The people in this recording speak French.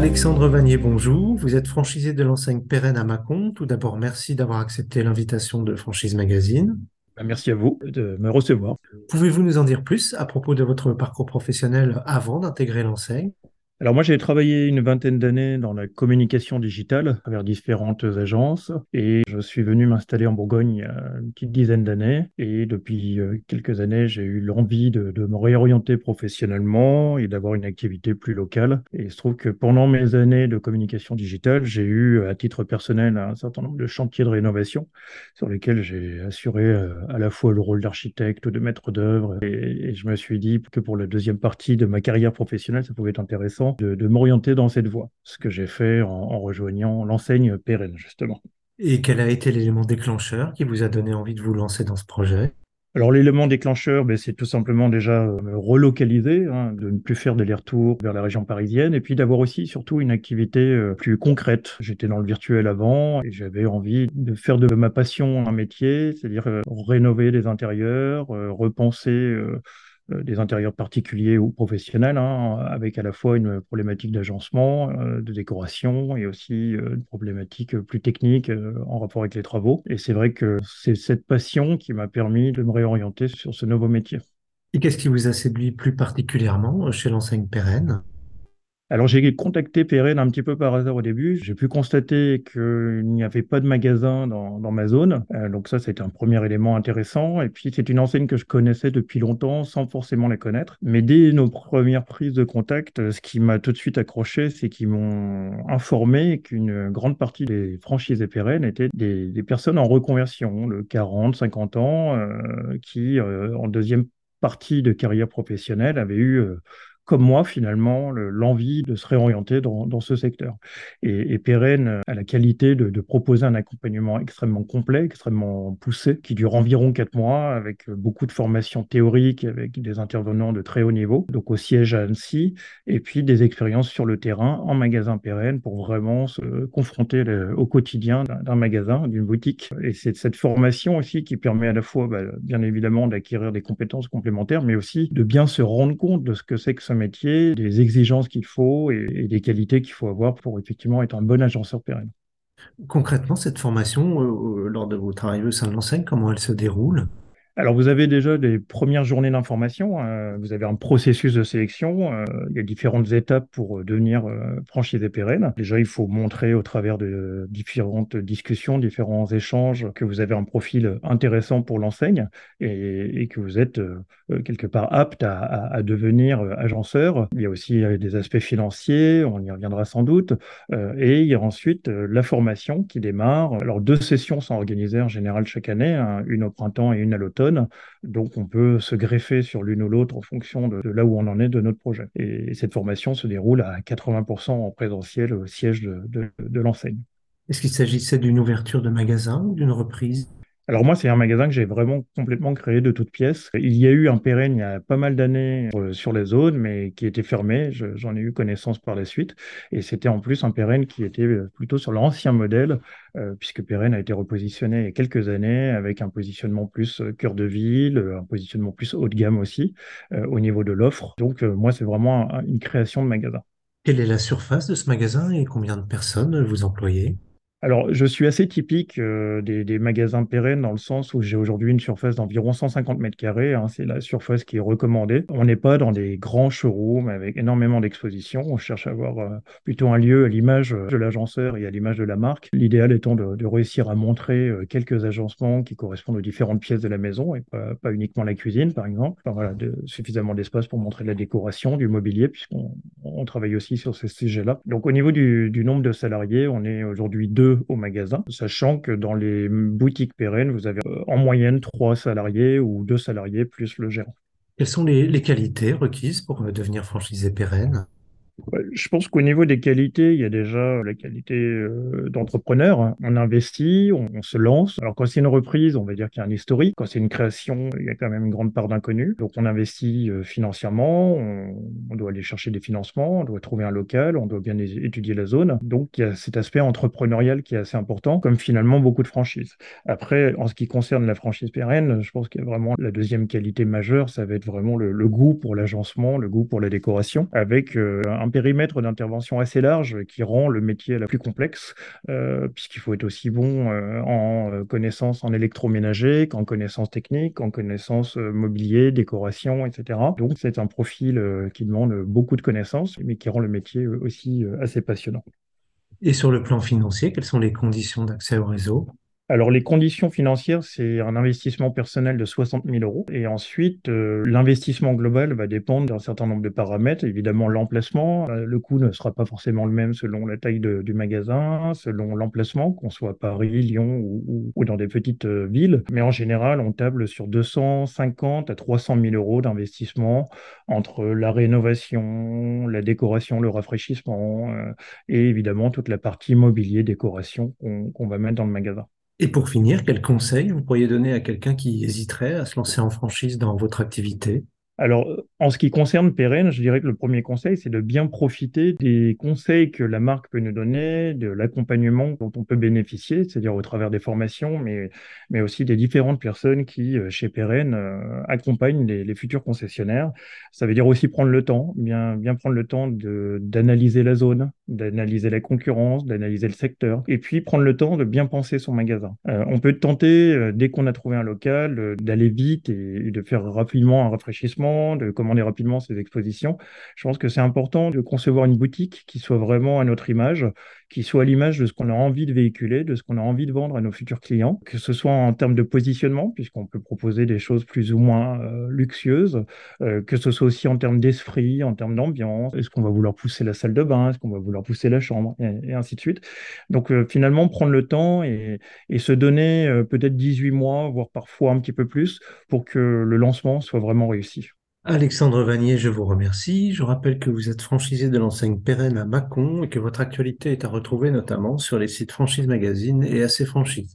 Alexandre Vanier, bonjour. Vous êtes franchisé de l'enseigne Pérenne à Mâcon. Tout d'abord, merci d'avoir accepté l'invitation de Franchise Magazine. Bah, merci à vous de me recevoir. Pouvez-vous nous en dire plus à propos de votre parcours professionnel avant d'intégrer l'enseigne? Alors moi, j'ai travaillé une vingtaine d'années dans la communication digitale à différentes agences et je suis venu m'installer en Bourgogne il y a une petite dizaine d'années et depuis euh, quelques années, j'ai eu l'envie de, me réorienter professionnellement et d'avoir une activité plus locale. Et il se trouve que pendant mes années de communication digitale, j'ai eu à titre personnel un certain nombre de chantiers de rénovation sur lesquels j'ai assuré euh, à la fois le rôle d'architecte, de maître d'œuvre et je me suis dit que pour la deuxième partie de ma carrière professionnelle, ça pouvait être intéressant de, m'orienter dans cette voie, ce que j'ai fait en, rejoignant l'enseigne pérenne, justement. Et quel a été l'élément déclencheur qui vous a donné envie de vous lancer dans ce projet? Alors l'élément déclencheur, ben, c'est tout simplement déjà euh, me relocaliser, hein, de ne plus faire d'aller-retour vers la région parisienne, et puis d'avoir aussi surtout une activité euh, plus concrète. J'étais dans le virtuel avant et j'avais envie de faire de ma passion un métier, c'est-à-dire euh, rénover des intérieurs, repenser des intérieurs particuliers ou professionnels, hein, avec à la fois une problématique d'agencement, euh, de décoration et aussi euh, une problématique plus technique en rapport avec les travaux. Et c'est vrai que c'est cette passion qui m'a permis de me réorienter sur ce nouveau métier. Et qu'est-ce qui vous a séduit plus particulièrement chez l'enseigne Pérenne? Alors j'ai contacté Pérenne un petit peu par hasard au début. J'ai pu constater qu'il n'y avait pas de magasin dans, ma zone. Euh, donc ça, c'était un premier élément intéressant. Et puis c'est une enseigne que je connaissais depuis longtemps sans forcément la connaître. Mais dès nos premières prises de contact, ce qui m'a tout de suite accroché, c'est qu'ils m'ont informé qu'une grande partie des franchisés Pérenne étaient des, personnes en reconversion, le 40, 50 ans, euh, qui euh, en deuxième partie de carrière professionnelle avaient eu comme moi finalement l'envie de se réorienter dans, ce secteur. Et, et Pérenne a la qualité de, proposer un accompagnement extrêmement complet, extrêmement poussé, qui dure environ quatre mois, avec beaucoup de formations théoriques, avec des intervenants de très haut niveau, donc au siège à Annecy, et puis des expériences sur le terrain en magasin Pérenne pour vraiment se confronter au quotidien d'un magasin, d'une boutique. Et c'est cette formation aussi qui permet à la fois, bah, bien évidemment, d'acquérir des compétences complémentaires, mais aussi de bien se rendre compte de ce que c'est que ce métier, des exigences qu'il faut et, des qualités qu'il faut avoir pour effectivement être un bon agenceur pérenne. Concrètement, cette formation, euh, euh, lors de votre arrivée au sein de l'enseigne, comment elle se déroule? Alors, vous avez déjà des premières journées d'information, hein. vous avez un processus de sélection, euh, il y a différentes étapes pour euh, devenir euh, franchisé pérenne. Déjà, il faut montrer au travers de différentes discussions, différents échanges, que vous avez un profil intéressant pour l'enseigne et, que vous êtes quelque part apte à, devenir agenceur. Il y a aussi des aspects financiers, on y reviendra sans doute, et il y a ensuite la formation qui démarre. Alors, deux sessions sont organisées en général chaque année, hein, une au printemps et une à l'automne. Donc, on peut se greffer sur l'une ou l'autre en fonction de, là où on en est de notre projet. Et, cette formation se déroule à 80% en présentiel au siège de l'enseigne. Est-ce qu'il s'agissait d'une ouverture de magasin ou d'une reprise? Alors moi, c'est un magasin que j'ai vraiment complètement créé de toutes pièces. Il y a eu un pérenne il y a pas mal d'années euh, sur les zones, mais qui était fermé. J'en ai eu connaissance par la suite. Et c'était en plus un pérenne qui était euh, plutôt sur l'ancien modèle, euh, puisque pérenne a été repositionné il y a quelques années avec un positionnement plus cœur de ville, un positionnement plus haut de gamme aussi au niveau de l'offre. Donc moi, c'est vraiment une création de magasin. Quelle est la surface de ce magasin et combien de personnes vous employez? Alors, je suis assez typique euh, des, magasins pérennes dans le sens où j'ai aujourd'hui une surface d'environ 150 mètres carrés. Hein, c'est la surface qui est recommandée. On n'est pas dans des grands showrooms avec énormément d'expositions. On cherche à avoir euh, plutôt un lieu à l'image de l'agenceur et à l'image de la marque. L'idéal étant de, réussir à montrer euh, quelques agencements qui correspondent aux différentes pièces de la maison et pas, uniquement la cuisine, par exemple. Enfin, voilà, de, suffisamment d'espace pour montrer de la décoration, du mobilier, puisqu'on travaille aussi sur ces sujets-là. Donc, au niveau du, du nombre de salariés, on est aujourd'hui deux au magasin, sachant que dans les boutiques pérennes, vous avez euh, en moyenne trois salariés ou deux salariés plus le gérant. Quelles sont les, qualités requises pour euh, devenir franchisé pérenne? Je pense qu'au niveau des qualités, il y a déjà la qualité euh, d'entrepreneur. On investit, on, se lance. Alors quand c'est une reprise, on va dire qu'il y a un historique. Quand c'est une création, il y a quand même une grande part d'inconnu. Donc on investit euh, financièrement, on, doit aller chercher des financements, on doit trouver un local, on doit bien étudier la zone. Donc il y a cet aspect entrepreneurial qui est assez important, comme finalement beaucoup de franchises. Après, en ce qui concerne la franchise pérenne, je pense qu'il y a vraiment la deuxième qualité majeure, ça va être vraiment le, goût pour l'agencement, le goût pour la décoration, avec euh, un périmètre d'intervention assez large qui rend le métier la plus complexe, euh, puisqu'il faut être aussi bon euh, en connaissances en électroménager qu'en connaissances techniques, en connaissances mobilier, décoration, etc. Donc c'est un profil qui demande beaucoup de connaissances, mais qui rend le métier aussi assez passionnant. Et sur le plan financier, quelles sont les conditions d'accès au réseau? Alors, les conditions financières, c'est un investissement personnel de 60 000 euros. Et ensuite, euh, l'investissement global va dépendre d'un certain nombre de paramètres. Évidemment, l'emplacement. Euh, le coût ne sera pas forcément le même selon la taille du magasin, selon l'emplacement, qu'on soit à Paris, Lyon ou, dans des petites euh, villes. Mais en général, on table sur 250 à 300 000 euros d'investissement entre la rénovation, la décoration, le rafraîchissement et évidemment toute la partie mobilier, décoration qu'on va mettre dans le magasin. Et pour finir, quels conseils vous pourriez donner à quelqu'un qui hésiterait à se lancer en franchise dans votre activité? Alors, en ce qui concerne Pérenne, je dirais que le premier conseil, c'est de bien profiter des conseils que la marque peut nous donner, de l'accompagnement dont on peut bénéficier, c'est-à-dire au travers des formations, mais, mais aussi des différentes personnes qui, euh, chez Pérenne, euh, accompagnent les, futurs concessionnaires. Ça veut dire aussi prendre le temps, bien, bien prendre le temps d'analyser la zone, d'analyser la concurrence, d'analyser le secteur, et puis prendre le temps de bien penser son magasin. Euh, on peut tenter, dès qu'on a trouvé un local, d'aller vite et, de faire rapidement un rafraîchissement de commander rapidement ces expositions. Je pense que c'est important de concevoir une boutique qui soit vraiment à notre image, qui soit à l'image de ce qu'on a envie de véhiculer, de ce qu'on a envie de vendre à nos futurs clients, que ce soit en termes de positionnement, puisqu'on peut proposer des choses plus ou moins euh, luxueuses, euh, que ce soit aussi en termes d'esprit, en termes d'ambiance. Est-ce qu'on va vouloir pousser la salle de bain Est-ce qu'on va vouloir pousser la chambre et, ainsi de suite. Donc euh, finalement, prendre le temps et, et se donner peut-être 18 mois, voire parfois un petit peu plus, pour que le lancement soit vraiment réussi. Alexandre Vanier, je vous remercie. Je rappelle que vous êtes franchisé de l'enseigne Pérenne à Mâcon et que votre actualité est à retrouver notamment sur les sites Franchise Magazine et AC Franchise.